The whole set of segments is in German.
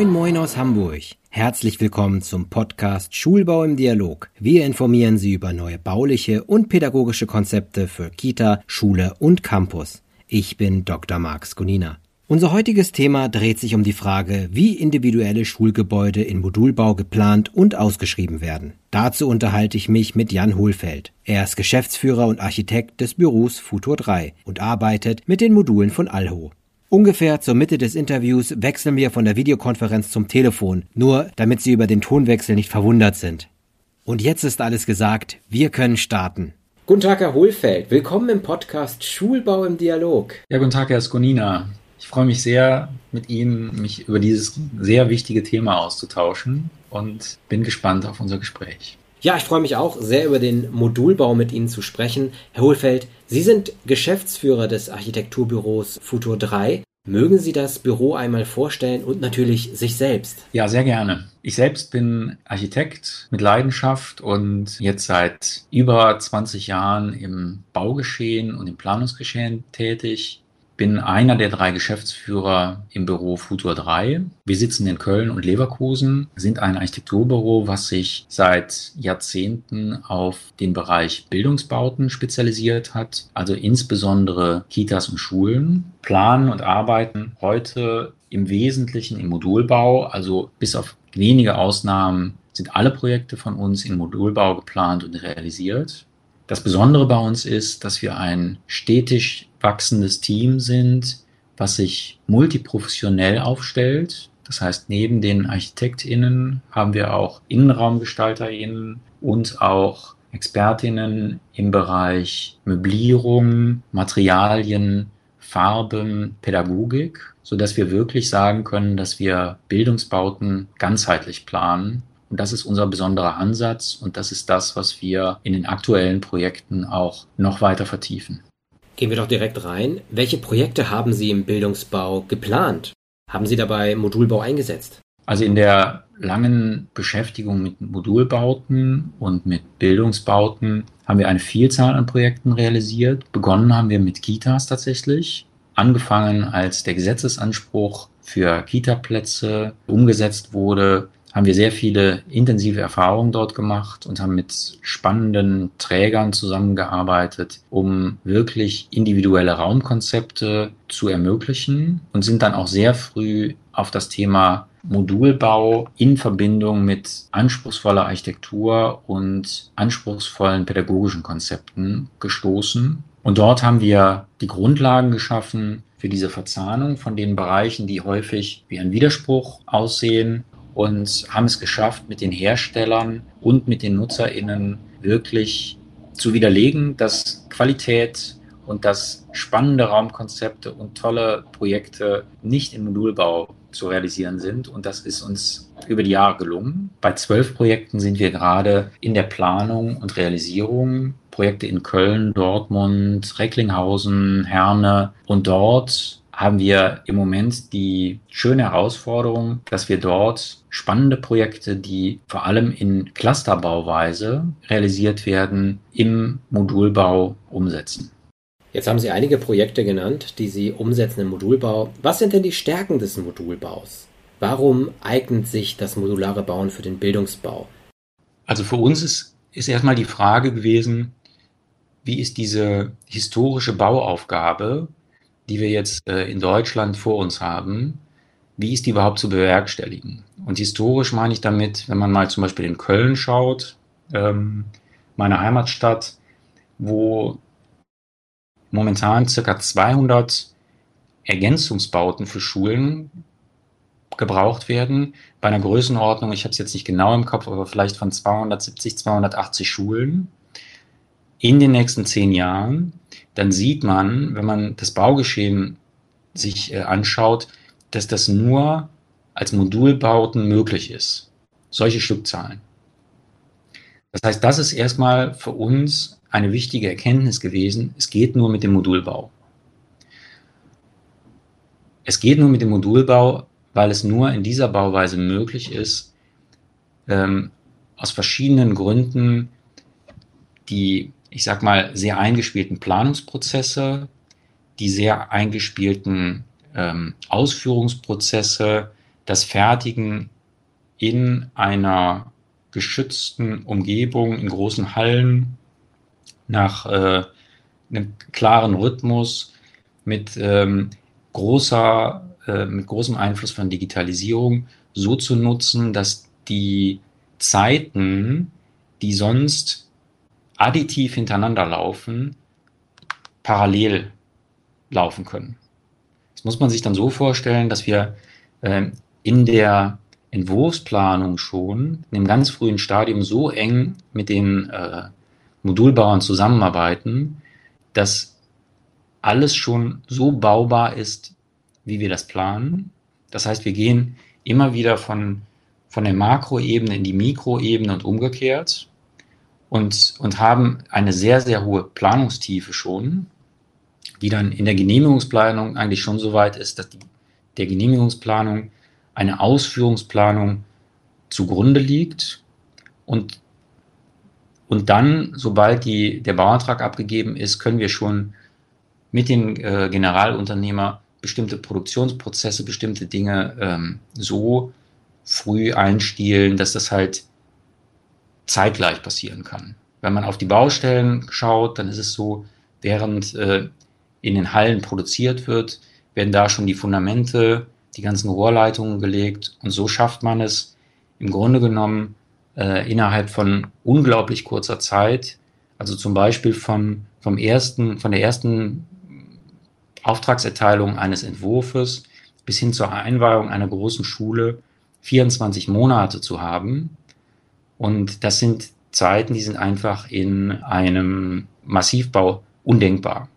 Moin Moin aus Hamburg. Herzlich willkommen zum Podcast Schulbau im Dialog. Wir informieren Sie über neue bauliche und pädagogische Konzepte für Kita, Schule und Campus. Ich bin Dr. Marx Gunina. Unser heutiges Thema dreht sich um die Frage, wie individuelle Schulgebäude in Modulbau geplant und ausgeschrieben werden. Dazu unterhalte ich mich mit Jan Hohlfeld. Er ist Geschäftsführer und Architekt des Büros Futur 3 und arbeitet mit den Modulen von Alho. Ungefähr zur Mitte des Interviews wechseln wir von der Videokonferenz zum Telefon, nur damit Sie über den Tonwechsel nicht verwundert sind. Und jetzt ist alles gesagt, wir können starten. Guten Tag, Herr Hohlfeld. Willkommen im Podcast Schulbau im Dialog. Ja, guten Tag, Herr Skonina. Ich freue mich sehr, mit Ihnen mich über dieses sehr wichtige Thema auszutauschen und bin gespannt auf unser Gespräch. Ja, ich freue mich auch sehr über den Modulbau mit Ihnen zu sprechen. Herr Hohlfeld, Sie sind Geschäftsführer des Architekturbüros Futur 3. Mögen Sie das Büro einmal vorstellen und natürlich sich selbst? Ja, sehr gerne. Ich selbst bin Architekt mit Leidenschaft und jetzt seit über 20 Jahren im Baugeschehen und im Planungsgeschehen tätig bin einer der drei Geschäftsführer im Büro Futur 3. Wir sitzen in Köln und Leverkusen, sind ein Architekturbüro, was sich seit Jahrzehnten auf den Bereich Bildungsbauten spezialisiert hat, also insbesondere Kitas und Schulen, planen und arbeiten heute im Wesentlichen im Modulbau, also bis auf wenige Ausnahmen sind alle Projekte von uns in Modulbau geplant und realisiert. Das Besondere bei uns ist, dass wir ein stetig wachsendes Team sind, was sich multiprofessionell aufstellt. Das heißt, neben den ArchitektInnen haben wir auch InnenraumgestalterInnen und auch ExpertInnen im Bereich Möblierung, Materialien, Farben, Pädagogik, so dass wir wirklich sagen können, dass wir Bildungsbauten ganzheitlich planen und das ist unser besonderer Ansatz und das ist das, was wir in den aktuellen Projekten auch noch weiter vertiefen. Gehen wir doch direkt rein. Welche Projekte haben Sie im Bildungsbau geplant? Haben Sie dabei Modulbau eingesetzt? Also in der langen Beschäftigung mit Modulbauten und mit Bildungsbauten haben wir eine Vielzahl an Projekten realisiert. Begonnen haben wir mit Kitas tatsächlich. Angefangen als der Gesetzesanspruch für Kita-Plätze umgesetzt wurde, haben wir sehr viele intensive Erfahrungen dort gemacht und haben mit spannenden Trägern zusammengearbeitet, um wirklich individuelle Raumkonzepte zu ermöglichen und sind dann auch sehr früh auf das Thema Modulbau in Verbindung mit anspruchsvoller Architektur und anspruchsvollen pädagogischen Konzepten gestoßen. Und dort haben wir die Grundlagen geschaffen für diese Verzahnung von den Bereichen, die häufig wie ein Widerspruch aussehen und haben es geschafft, mit den Herstellern und mit den NutzerInnen wirklich zu widerlegen, dass Qualität und dass spannende Raumkonzepte und tolle Projekte nicht im Modulbau zu realisieren sind. Und das ist uns über die Jahre gelungen. Bei zwölf Projekten sind wir gerade in der Planung und Realisierung. Projekte in Köln, Dortmund, Recklinghausen, Herne. Und dort haben wir im Moment die schöne Herausforderung, dass wir dort spannende Projekte, die vor allem in Clusterbauweise realisiert werden, im Modulbau umsetzen. Jetzt haben Sie einige Projekte genannt, die Sie umsetzen im Modulbau. Was sind denn die Stärken des Modulbaus? Warum eignet sich das modulare Bauen für den Bildungsbau? Also für uns ist, ist erstmal die Frage gewesen, wie ist diese historische Bauaufgabe die wir jetzt äh, in Deutschland vor uns haben, wie ist die überhaupt zu bewerkstelligen? Und historisch meine ich damit, wenn man mal zum Beispiel in Köln schaut, ähm, meine Heimatstadt, wo momentan circa 200 Ergänzungsbauten für Schulen gebraucht werden, bei einer Größenordnung, ich habe es jetzt nicht genau im Kopf, aber vielleicht von 270, 280 Schulen in den nächsten zehn Jahren dann sieht man, wenn man das Baugeschehen sich äh, anschaut, dass das nur als Modulbauten möglich ist. Solche Stückzahlen. Das heißt, das ist erstmal für uns eine wichtige Erkenntnis gewesen. Es geht nur mit dem Modulbau. Es geht nur mit dem Modulbau, weil es nur in dieser Bauweise möglich ist, ähm, aus verschiedenen Gründen die ich sag mal, sehr eingespielten Planungsprozesse, die sehr eingespielten ähm, Ausführungsprozesse, das Fertigen in einer geschützten Umgebung, in großen Hallen, nach äh, einem klaren Rhythmus, mit, ähm, großer, äh, mit großem Einfluss von Digitalisierung so zu nutzen, dass die Zeiten, die sonst additiv hintereinander laufen, parallel laufen können. Das muss man sich dann so vorstellen, dass wir äh, in der Entwurfsplanung schon in einem ganz frühen Stadium so eng mit den äh, Modulbauern zusammenarbeiten, dass alles schon so baubar ist, wie wir das planen. Das heißt, wir gehen immer wieder von, von der Makroebene in die Mikroebene und umgekehrt und, und haben eine sehr, sehr hohe Planungstiefe schon, die dann in der Genehmigungsplanung eigentlich schon so weit ist, dass die, der Genehmigungsplanung eine Ausführungsplanung zugrunde liegt und, und dann, sobald die, der Bauantrag abgegeben ist, können wir schon mit dem äh, Generalunternehmer bestimmte Produktionsprozesse, bestimmte Dinge ähm, so früh einstielen, dass das halt zeitgleich passieren kann. Wenn man auf die Baustellen schaut, dann ist es so, während äh, in den Hallen produziert wird, werden da schon die Fundamente, die ganzen Rohrleitungen gelegt und so schafft man es im Grunde genommen äh, innerhalb von unglaublich kurzer Zeit, also zum Beispiel von, vom ersten, von der ersten Auftragserteilung eines Entwurfes bis hin zur Einweihung einer großen Schule 24 Monate zu haben. Und das sind Zeiten, die sind einfach in einem Massivbau undenkbar.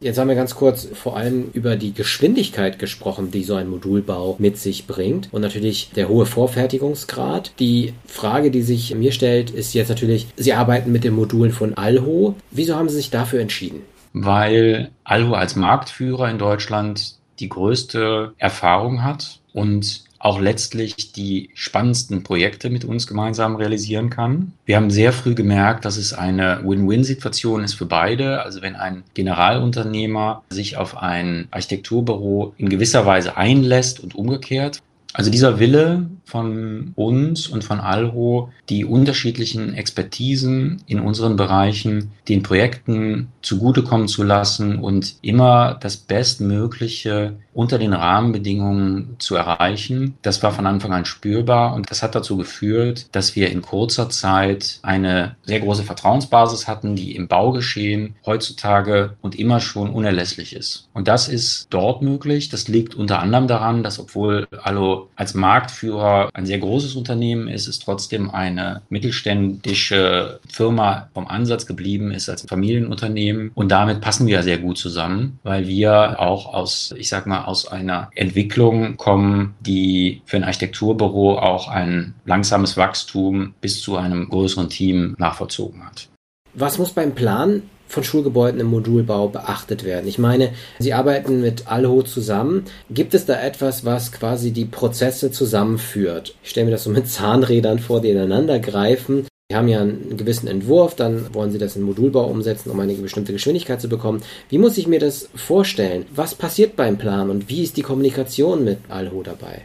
Jetzt haben wir ganz kurz vor allem über die Geschwindigkeit gesprochen, die so ein Modulbau mit sich bringt und natürlich der hohe Vorfertigungsgrad. Die Frage, die sich mir stellt, ist jetzt natürlich, Sie arbeiten mit den Modulen von Alho. Wieso haben Sie sich dafür entschieden? Weil Alho als Marktführer in Deutschland die größte Erfahrung hat und auch letztlich die spannendsten Projekte mit uns gemeinsam realisieren kann. Wir haben sehr früh gemerkt, dass es eine Win-Win-Situation ist für beide. Also wenn ein Generalunternehmer sich auf ein Architekturbüro in gewisser Weise einlässt und umgekehrt, also dieser Wille von uns und von Alho, die unterschiedlichen Expertisen in unseren Bereichen den Projekten zugutekommen zu lassen und immer das Bestmögliche unter den Rahmenbedingungen zu erreichen, das war von Anfang an spürbar und das hat dazu geführt, dass wir in kurzer Zeit eine sehr große Vertrauensbasis hatten, die im Baugeschehen heutzutage und immer schon unerlässlich ist. Und das ist dort möglich. Das liegt unter anderem daran, dass obwohl Allo als Marktführer ein sehr großes Unternehmen ist, es trotzdem eine mittelständische Firma vom Ansatz geblieben ist als Familienunternehmen. Und damit passen wir sehr gut zusammen, weil wir auch aus, ich sag mal, aus einer Entwicklung kommen, die für ein Architekturbüro auch ein langsames Wachstum bis zu einem größeren Team nachvollzogen hat. Was muss beim Plan von Schulgebäuden im Modulbau beachtet werden? Ich meine, Sie arbeiten mit Alho zusammen. Gibt es da etwas, was quasi die Prozesse zusammenführt? Ich stelle mir das so mit Zahnrädern vor, die ineinander greifen. Sie haben ja einen gewissen Entwurf, dann wollen Sie das in Modulbau umsetzen, um eine bestimmte Geschwindigkeit zu bekommen. Wie muss ich mir das vorstellen? Was passiert beim Plan und wie ist die Kommunikation mit Alho dabei?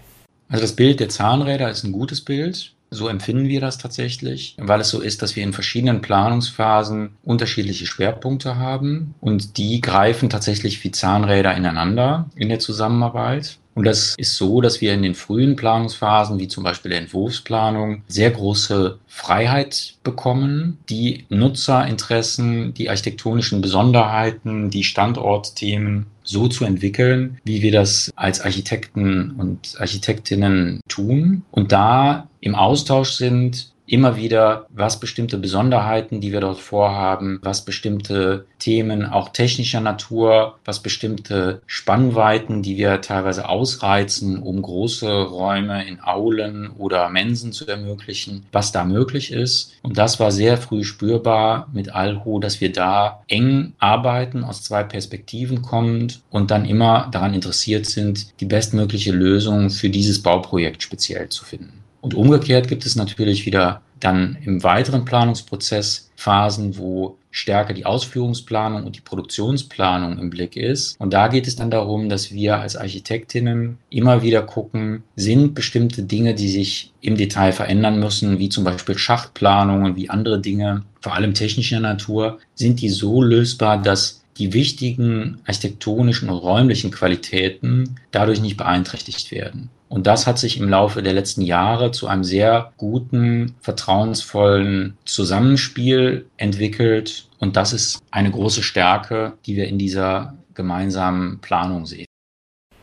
Also das Bild der Zahnräder ist ein gutes Bild. So empfinden wir das tatsächlich, weil es so ist, dass wir in verschiedenen Planungsphasen unterschiedliche Schwerpunkte haben und die greifen tatsächlich wie Zahnräder ineinander in der Zusammenarbeit. Und das ist so, dass wir in den frühen Planungsphasen, wie zum Beispiel der Entwurfsplanung, sehr große Freiheit bekommen, die Nutzerinteressen, die architektonischen Besonderheiten, die Standortthemen so zu entwickeln, wie wir das als Architekten und Architektinnen tun. Und da im Austausch sind immer wieder, was bestimmte Besonderheiten, die wir dort vorhaben, was bestimmte Themen auch technischer Natur, was bestimmte Spannweiten, die wir teilweise ausreizen, um große Räume in Aulen oder Mensen zu ermöglichen, was da möglich ist. Und das war sehr früh spürbar mit Alho, dass wir da eng arbeiten, aus zwei Perspektiven kommend und dann immer daran interessiert sind, die bestmögliche Lösung für dieses Bauprojekt speziell zu finden. Und umgekehrt gibt es natürlich wieder dann im weiteren Planungsprozess Phasen, wo stärker die Ausführungsplanung und die Produktionsplanung im Blick ist. Und da geht es dann darum, dass wir als Architektinnen immer wieder gucken, sind bestimmte Dinge, die sich im Detail verändern müssen, wie zum Beispiel Schachtplanungen, wie andere Dinge, vor allem technischer Natur, sind die so lösbar, dass die wichtigen architektonischen und räumlichen Qualitäten dadurch nicht beeinträchtigt werden. Und das hat sich im Laufe der letzten Jahre zu einem sehr guten, vertrauensvollen Zusammenspiel entwickelt. Und das ist eine große Stärke, die wir in dieser gemeinsamen Planung sehen.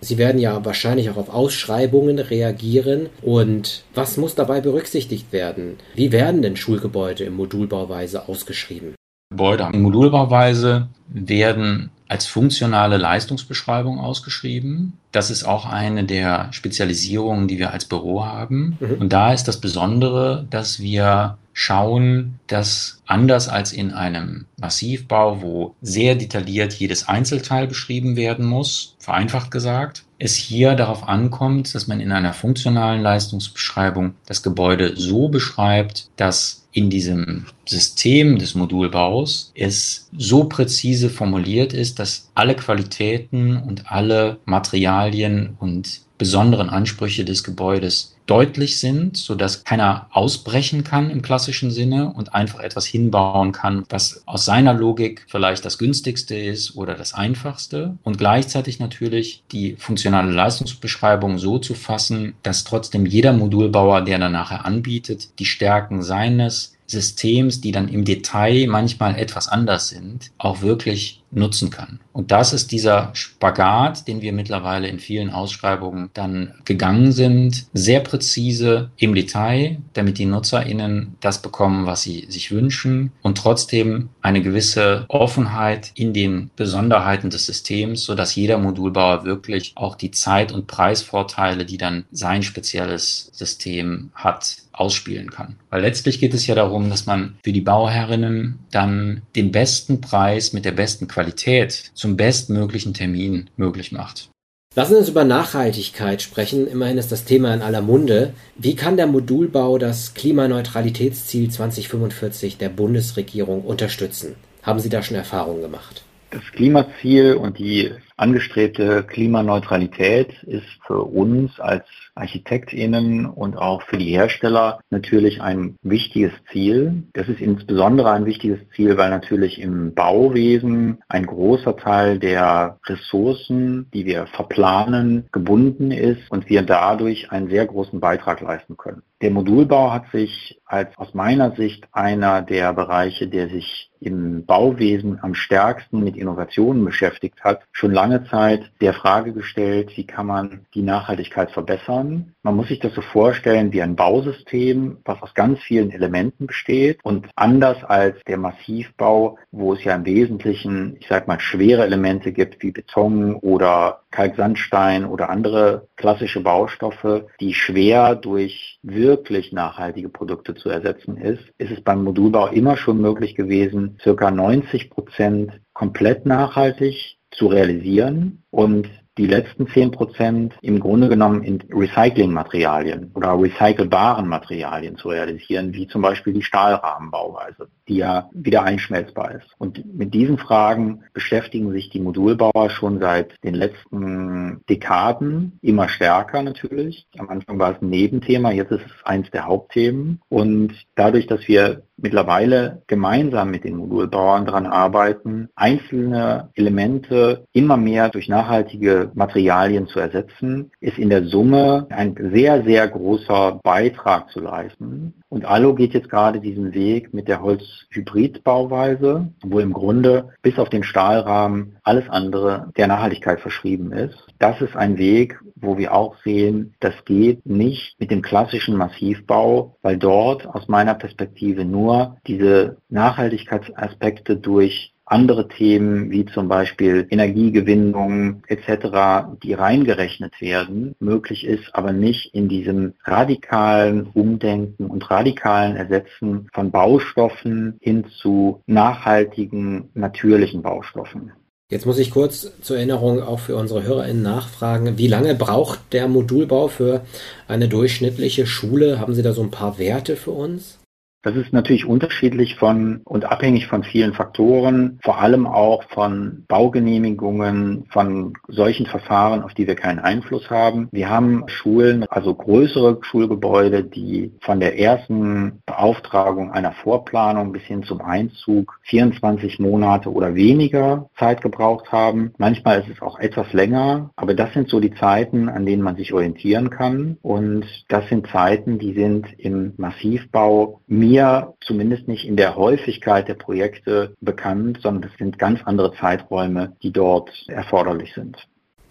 Sie werden ja wahrscheinlich auch auf Ausschreibungen reagieren. Und was muss dabei berücksichtigt werden? Wie werden denn Schulgebäude in Modulbauweise ausgeschrieben? Gebäude in Modulbauweise werden als funktionale Leistungsbeschreibung ausgeschrieben. Das ist auch eine der Spezialisierungen, die wir als Büro haben. Mhm. Und da ist das Besondere, dass wir schauen, dass anders als in einem Massivbau, wo sehr detailliert jedes Einzelteil beschrieben werden muss, vereinfacht gesagt, es hier darauf ankommt, dass man in einer funktionalen Leistungsbeschreibung das Gebäude so beschreibt, dass in diesem System des Modulbaus es so präzise formuliert ist, dass alle Qualitäten und alle Materialien und besonderen Ansprüche des Gebäudes deutlich sind, so dass keiner ausbrechen kann im klassischen Sinne und einfach etwas hinbauen kann, was aus seiner Logik vielleicht das günstigste ist oder das einfachste. Und gleichzeitig natürlich die funktionale Leistungsbeschreibung so zu fassen, dass trotzdem jeder Modulbauer, der dann nachher anbietet, die Stärken seines Systems, die dann im Detail manchmal etwas anders sind, auch wirklich nutzen kann. Und das ist dieser Spagat, den wir mittlerweile in vielen Ausschreibungen dann gegangen sind, sehr präzise im Detail, damit die Nutzerinnen das bekommen, was sie sich wünschen und trotzdem eine gewisse Offenheit in den Besonderheiten des Systems, so dass jeder Modulbauer wirklich auch die Zeit- und Preisvorteile, die dann sein spezielles System hat, ausspielen kann. Weil letztlich geht es ja darum, dass man für die Bauherrinnen dann den besten Preis mit der besten Qualität zum bestmöglichen Termin möglich macht. Lassen Sie uns über Nachhaltigkeit sprechen. Immerhin ist das Thema in aller Munde. Wie kann der Modulbau das Klimaneutralitätsziel 2045 der Bundesregierung unterstützen? Haben Sie da schon Erfahrungen gemacht? Das Klimaziel und die angestrebte Klimaneutralität ist für uns als ArchitektInnen und auch für die Hersteller natürlich ein wichtiges Ziel. Das ist insbesondere ein wichtiges Ziel, weil natürlich im Bauwesen ein großer Teil der Ressourcen, die wir verplanen, gebunden ist und wir dadurch einen sehr großen Beitrag leisten können. Der Modulbau hat sich als aus meiner Sicht einer der Bereiche, der sich im Bauwesen am stärksten mit Innovationen beschäftigt hat, schon lange Zeit der Frage gestellt, wie kann man die Nachhaltigkeit verbessern. Man muss sich das so vorstellen wie ein Bausystem, was aus ganz vielen Elementen besteht und anders als der Massivbau, wo es ja im Wesentlichen, ich sag mal, schwere Elemente gibt wie Beton oder Kalksandstein oder andere klassische Baustoffe, die schwer durch wirklich nachhaltige Produkte zu ersetzen ist, ist es beim Modulbau immer schon möglich gewesen, circa 90 Prozent komplett nachhaltig zu realisieren und die letzten 10% im Grunde genommen in Recyclingmaterialien oder recycelbaren Materialien zu realisieren, wie zum Beispiel die Stahlrahmenbauweise, die ja wieder einschmelzbar ist. Und mit diesen Fragen beschäftigen sich die Modulbauer schon seit den letzten Dekaden immer stärker natürlich. Am Anfang war es ein Nebenthema, jetzt ist es eins der Hauptthemen. Und dadurch, dass wir mittlerweile gemeinsam mit den Modulbauern daran arbeiten, einzelne Elemente immer mehr durch nachhaltige Materialien zu ersetzen, ist in der Summe ein sehr, sehr großer Beitrag zu leisten. Und Allo geht jetzt gerade diesen Weg mit der Holzhybridbauweise, wo im Grunde bis auf den Stahlrahmen alles andere der Nachhaltigkeit verschrieben ist. Das ist ein Weg, wo wir auch sehen, das geht nicht mit dem klassischen Massivbau, weil dort aus meiner Perspektive nur diese Nachhaltigkeitsaspekte durch andere Themen wie zum Beispiel Energiegewinnung etc., die reingerechnet werden, möglich ist, aber nicht in diesem radikalen Umdenken und radikalen Ersetzen von Baustoffen hin zu nachhaltigen, natürlichen Baustoffen. Jetzt muss ich kurz zur Erinnerung auch für unsere HörerInnen nachfragen, wie lange braucht der Modulbau für eine durchschnittliche Schule? Haben Sie da so ein paar Werte für uns? Das ist natürlich unterschiedlich von und abhängig von vielen Faktoren, vor allem auch von Baugenehmigungen, von solchen Verfahren, auf die wir keinen Einfluss haben. Wir haben Schulen, also größere Schulgebäude, die von der ersten Beauftragung einer Vorplanung bis hin zum Einzug 24 Monate oder weniger Zeit gebraucht haben. Manchmal ist es auch etwas länger, aber das sind so die Zeiten, an denen man sich orientieren kann. Und das sind Zeiten, die sind im Massivbau mir zumindest nicht in der Häufigkeit der Projekte bekannt, sondern das sind ganz andere Zeiträume, die dort erforderlich sind.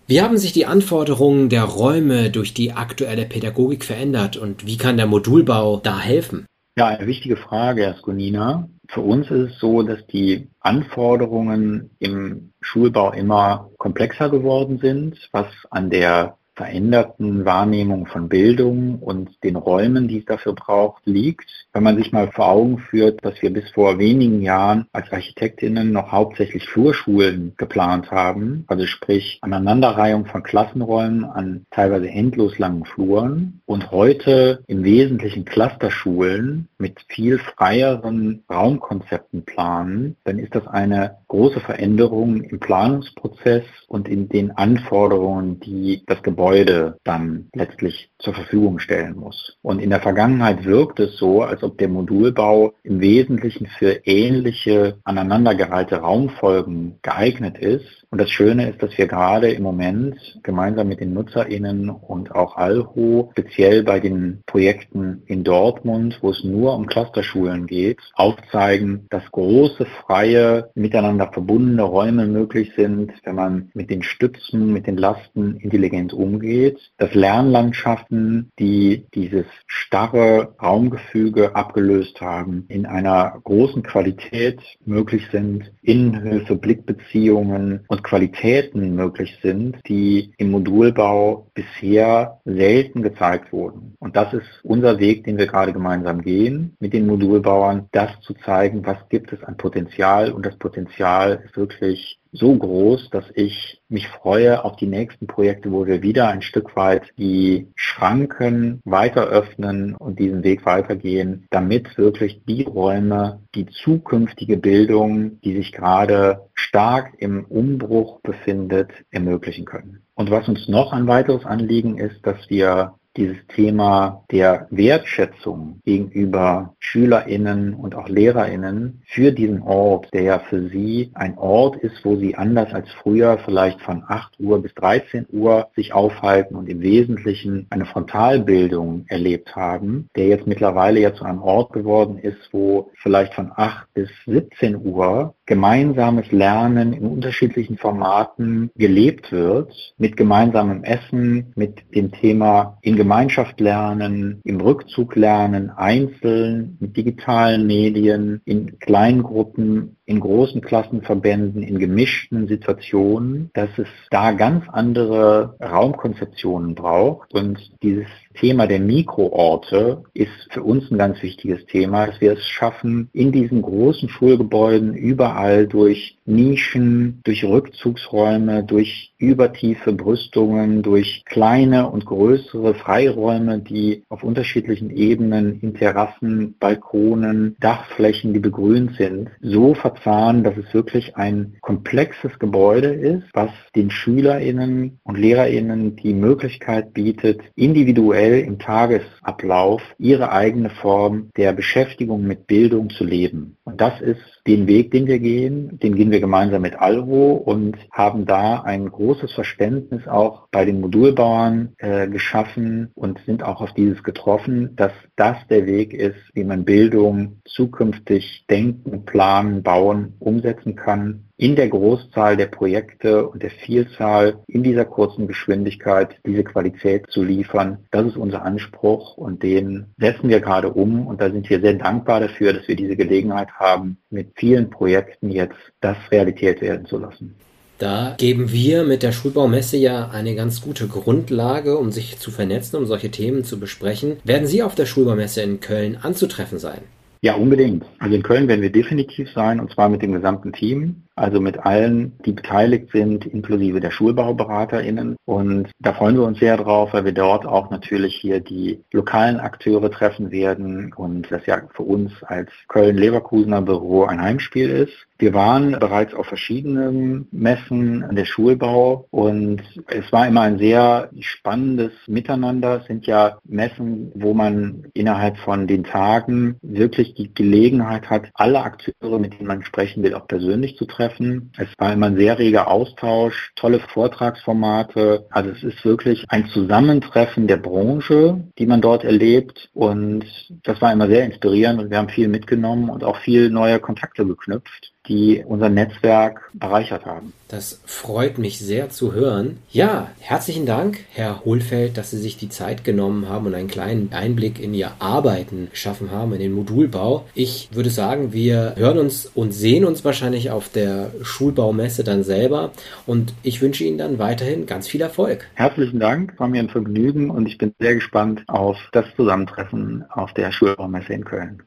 Wie haben sich die Anforderungen der Räume durch die aktuelle Pädagogik verändert und wie kann der Modulbau da helfen? Ja, eine wichtige Frage, Herr Skonina. Für uns ist es so, dass die Anforderungen im Schulbau immer komplexer geworden sind, was an der veränderten Wahrnehmung von Bildung und den Räumen, die es dafür braucht, liegt. Wenn man sich mal vor Augen führt, dass wir bis vor wenigen Jahren als Architektinnen noch hauptsächlich Flurschulen geplant haben, also sprich Aneinanderreihung von Klassenräumen an teilweise endlos langen Fluren und heute im Wesentlichen Clusterschulen mit viel freieren Raumkonzepten planen, dann ist das eine große Veränderung im Planungsprozess und in den Anforderungen, die das Gebäude Gebäude dann letztlich zur Verfügung stellen muss. Und in der Vergangenheit wirkt es so, als ob der Modulbau im Wesentlichen für ähnliche aneinandergereihte Raumfolgen geeignet ist. Und das Schöne ist, dass wir gerade im Moment gemeinsam mit den NutzerInnen und auch Alho, speziell bei den Projekten in Dortmund, wo es nur um Clusterschulen geht, aufzeigen, dass große, freie, miteinander verbundene Räume möglich sind, wenn man mit den Stützen, mit den Lasten intelligent umgeht umgeht, dass Lernlandschaften, die dieses starre Raumgefüge abgelöst haben, in einer großen Qualität möglich sind, Innenhöfe, Blickbeziehungen und Qualitäten möglich sind, die im Modulbau bisher selten gezeigt wurden. Und das ist unser Weg, den wir gerade gemeinsam gehen, mit den Modulbauern, das zu zeigen, was gibt es an Potenzial. Und das Potenzial ist wirklich so groß, dass ich mich freue auf die nächsten Projekte, wo wir wieder ein Stück weit die Schranken weiter öffnen und diesen Weg weitergehen, damit wirklich die Räume, die zukünftige Bildung, die sich gerade stark im Umbruch befindet, ermöglichen können. Und was uns noch ein weiteres Anliegen ist, dass wir dieses Thema der Wertschätzung gegenüber SchülerInnen und auch LehrerInnen für diesen Ort, der ja für sie ein Ort ist, wo sie anders als früher vielleicht von 8 Uhr bis 13 Uhr sich aufhalten und im Wesentlichen eine Frontalbildung erlebt haben, der jetzt mittlerweile ja zu einem Ort geworden ist, wo vielleicht von 8 bis 17 Uhr gemeinsames Lernen in unterschiedlichen Formaten gelebt wird, mit gemeinsamem Essen, mit dem Thema in Gemeinschaft lernen, im Rückzug lernen, einzeln, mit digitalen Medien, in Kleingruppen, in großen Klassenverbänden, in gemischten Situationen, dass es da ganz andere Raumkonzeptionen braucht. Und dieses Thema der Mikroorte ist für uns ein ganz wichtiges Thema, dass wir es schaffen, in diesen großen Schulgebäuden überall durch Nischen, durch Rückzugsräume, durch übertiefe Brüstungen, durch kleine und größere Freiräume, die auf unterschiedlichen Ebenen in Terrassen, Balkonen, Dachflächen, die begrünt sind, so verzahnen, dass es wirklich ein komplexes Gebäude ist, was den SchülerInnen und LehrerInnen die Möglichkeit bietet, individuell im Tagesablauf ihre eigene Form der Beschäftigung mit Bildung zu leben. Das ist den Weg, den wir gehen, den gehen wir gemeinsam mit Alvo und haben da ein großes Verständnis auch bei den Modulbauern äh, geschaffen und sind auch auf dieses getroffen, dass das der Weg ist, wie man Bildung zukünftig denken, planen, bauen, umsetzen kann in der Großzahl der Projekte und der Vielzahl in dieser kurzen Geschwindigkeit diese Qualität zu liefern. Das ist unser Anspruch und den setzen wir gerade um und da sind wir sehr dankbar dafür, dass wir diese Gelegenheit haben, mit vielen Projekten jetzt das Realität werden zu lassen. Da geben wir mit der Schulbaumesse ja eine ganz gute Grundlage, um sich zu vernetzen, um solche Themen zu besprechen. Werden Sie auf der Schulbaumesse in Köln anzutreffen sein? Ja, unbedingt. Also in Köln werden wir definitiv sein und zwar mit dem gesamten Team. Also mit allen, die beteiligt sind, inklusive der SchulbauberaterInnen. Und da freuen wir uns sehr drauf, weil wir dort auch natürlich hier die lokalen Akteure treffen werden und das ja für uns als Köln-Leverkusener Büro ein Heimspiel ist. Wir waren bereits auf verschiedenen Messen an der Schulbau und es war immer ein sehr spannendes Miteinander. Es sind ja Messen, wo man innerhalb von den Tagen wirklich die Gelegenheit hat, alle Akteure, mit denen man sprechen will, auch persönlich zu treffen. Es war immer ein sehr reger Austausch, tolle Vortragsformate. Also es ist wirklich ein Zusammentreffen der Branche, die man dort erlebt. Und das war immer sehr inspirierend und wir haben viel mitgenommen und auch viel neue Kontakte geknüpft die unser Netzwerk bereichert haben. Das freut mich sehr zu hören. Ja, herzlichen Dank, Herr Hohlfeld, dass Sie sich die Zeit genommen haben und einen kleinen Einblick in Ihr Arbeiten geschaffen haben, in den Modulbau. Ich würde sagen, wir hören uns und sehen uns wahrscheinlich auf der Schulbaumesse dann selber und ich wünsche Ihnen dann weiterhin ganz viel Erfolg. Herzlichen Dank, war mir ein Vergnügen und ich bin sehr gespannt auf das Zusammentreffen auf der Schulbaumesse in Köln.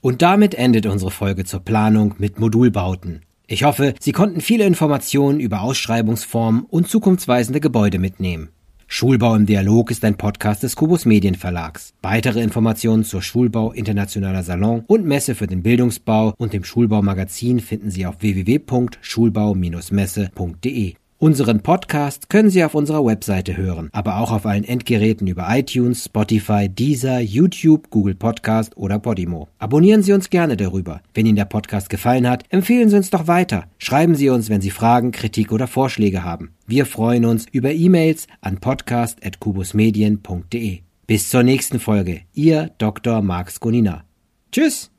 Und damit endet unsere Folge zur Planung mit Modulbauten. Ich hoffe, Sie konnten viele Informationen über Ausschreibungsformen und zukunftsweisende Gebäude mitnehmen. Schulbau im Dialog ist ein Podcast des Kubus Medienverlags. Weitere Informationen zur Schulbau Internationaler Salon und Messe für den Bildungsbau und dem Schulbaumagazin finden Sie auf www.schulbau-messe.de. Unseren Podcast können Sie auf unserer Webseite hören, aber auch auf allen Endgeräten über iTunes, Spotify, Deezer, YouTube, Google Podcast oder Podimo. Abonnieren Sie uns gerne darüber. Wenn Ihnen der Podcast gefallen hat, empfehlen Sie uns doch weiter. Schreiben Sie uns, wenn Sie Fragen, Kritik oder Vorschläge haben. Wir freuen uns über E-Mails an podcast.kubusmedien.de. Bis zur nächsten Folge. Ihr Dr. Marx Gonina. Tschüss!